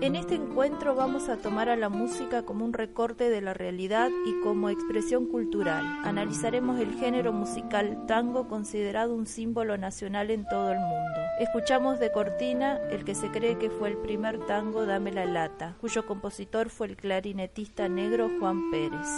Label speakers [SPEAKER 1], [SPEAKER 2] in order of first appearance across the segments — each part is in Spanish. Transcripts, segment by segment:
[SPEAKER 1] En este encuentro vamos a tomar a la música como un recorte de la realidad y como expresión cultural. Analizaremos el género musical tango considerado un símbolo nacional en todo el mundo. Escuchamos de cortina el que se cree que fue el primer tango Dame la lata, cuyo compositor fue el clarinetista negro Juan Pérez.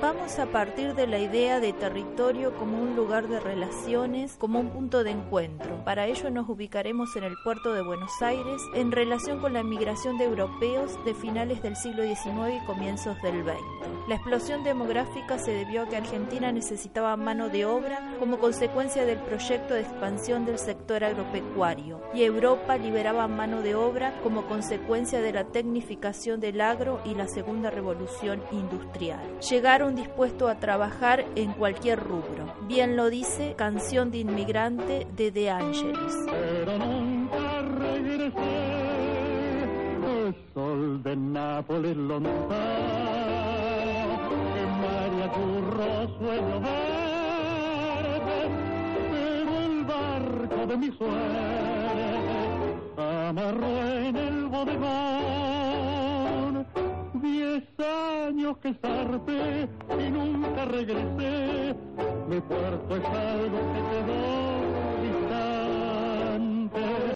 [SPEAKER 1] Vamos a partir de la idea de territorio como un lugar de relaciones, como un punto de encuentro. Para ello nos ubicaremos en el puerto de Buenos Aires en relación con la migración de europeos de finales del siglo XIX y comienzos del XX. La explosión demográfica se debió a que Argentina necesitaba mano de obra como consecuencia del proyecto de expansión del sector agropecuario y Europa liberaba mano de obra como consecuencia de la tecnificación del agro y la segunda revolución industrial. Llegaron dispuesto a trabajar en cualquier rubro. Bien lo dice Canción de Inmigrante de De Angelis.
[SPEAKER 2] María Curro sueño verde, pero el barco de mi suerte amarró en el bodegón Diez años que zarpé y nunca regresé. Mi puerto es algo que quedó.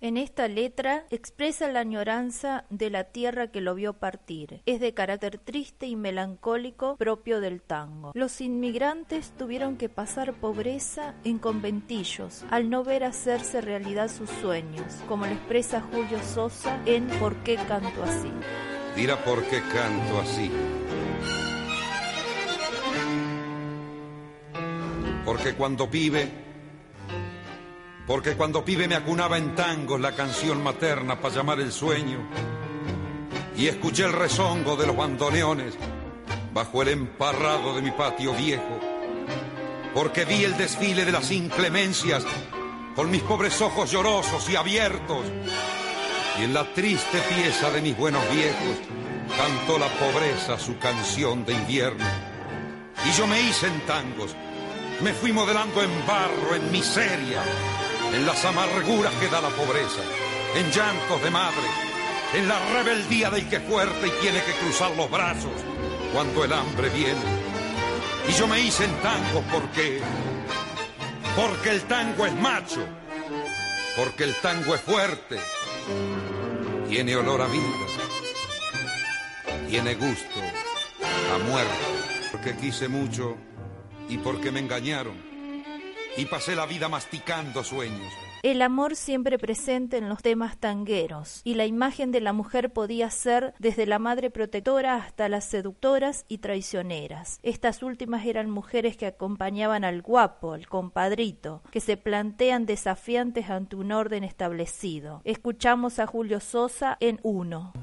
[SPEAKER 1] En esta letra expresa la añoranza de la tierra que lo vio partir. Es de carácter triste y melancólico propio del tango. Los inmigrantes tuvieron que pasar pobreza en conventillos al no ver hacerse realidad sus sueños, como lo expresa Julio Sosa en ¿Por qué canto así?
[SPEAKER 3] Dirá por qué canto así. Porque cuando pibe, porque cuando pibe me acunaba en tangos la canción materna para llamar el sueño y escuché el rezongo de los bandoneones bajo el emparrado de mi patio viejo. Porque vi el desfile de las inclemencias con mis pobres ojos llorosos y abiertos y en la triste pieza de mis buenos viejos cantó la pobreza su canción de invierno. Y yo me hice en tangos, me fui modelando en barro, en miseria, en las amarguras que da la pobreza, en llantos de madre, en la rebeldía del que es fuerte y tiene que cruzar los brazos cuando el hambre viene. Y yo me hice en tangos porque, porque el tango es macho, porque el tango es fuerte tiene olor a vida, tiene gusto a muerte, porque quise mucho y porque me engañaron y pasé la vida masticando sueños.
[SPEAKER 1] El amor siempre presente en los temas tangueros, y la imagen de la mujer podía ser desde la madre protectora hasta las seductoras y traicioneras. Estas últimas eran mujeres que acompañaban al guapo, al compadrito, que se plantean desafiantes ante un orden establecido. Escuchamos a Julio Sosa en Uno.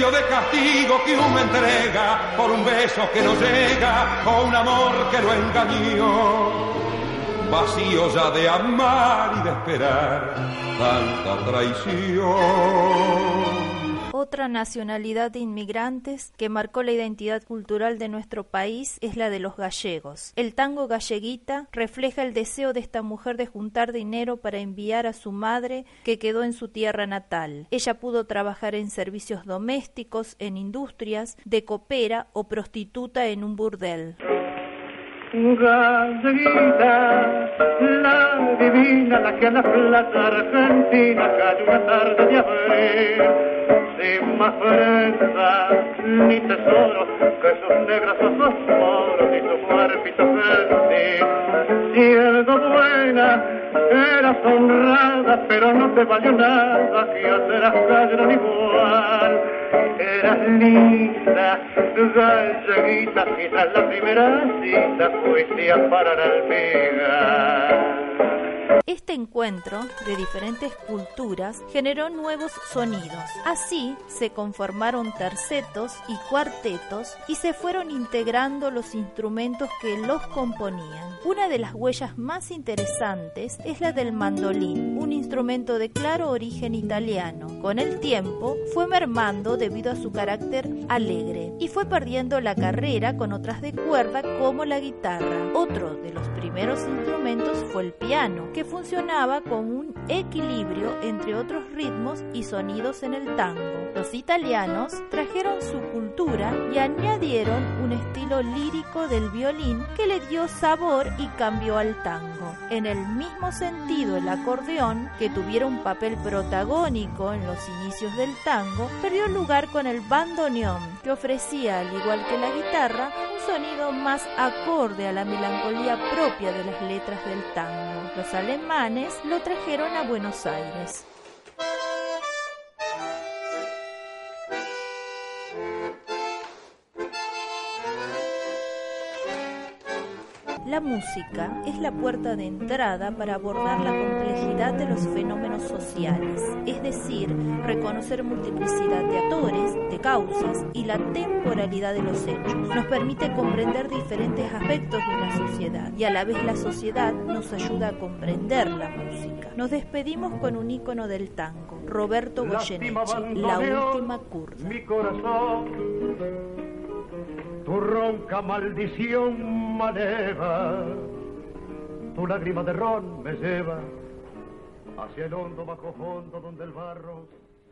[SPEAKER 4] de castigo que uno entrega por un beso que no llega o un amor que lo engañó. Vacío ya de amar y de esperar tanta traición.
[SPEAKER 1] Otra nacionalidad de inmigrantes que marcó la identidad cultural de nuestro país es la de los gallegos. El tango galleguita refleja el deseo de esta mujer de juntar dinero para enviar a su madre que quedó en su tierra natal. Ella pudo trabajar en servicios domésticos, en industrias, de copera o prostituta en un burdel.
[SPEAKER 2] Galleguita, la divina, la que a la plaza argentina cayó una tarde de abril, sin más prensa ni tesoro que sus negros ojos moros y su cuerpito fértil. Siendo buena, eras honrada, pero no te valió nada otras cayeron igual. Eras linda, galleguita, quizás la primera cita fuiste a parar al.
[SPEAKER 1] Este encuentro de diferentes culturas generó nuevos sonidos. Así se conformaron tercetos y cuartetos y se fueron integrando los instrumentos que los componían. Una de las huellas más interesantes es la del mandolín, un instrumento de claro origen italiano. Con el tiempo fue mermando debido a su carácter alegre y fue perdiendo la carrera con otras de cuerda como la guitarra. Otro de los primeros instrumentos fue el piano, que funcionaba con un equilibrio entre otros ritmos y sonidos en el tango. Los italianos trajeron su cultura y añadieron un estilo lírico del violín que le dio sabor y cambió al tango. En el mismo sentido, el acordeón, que tuviera un papel protagónico en los inicios del tango, perdió lugar con el bandoneón, que ofrecía, al igual que la guitarra, sonido más acorde a la melancolía propia de las letras del tango. Los alemanes lo trajeron a Buenos Aires. La música es la puerta de entrada para abordar la complejidad de los fenómenos sociales, es decir, reconocer multiplicidad de actores, de causas y la temporalidad de los hechos. Nos permite comprender diferentes aspectos de una sociedad y a la vez la sociedad nos ayuda a comprender la música. Nos despedimos con un ícono del tango, Roberto Goyeneche, La Última Curva.
[SPEAKER 2] Mi corazón ronca maldición maneva, tu lágrima de ron me lleva hacia el hondo bajo fondo donde el barro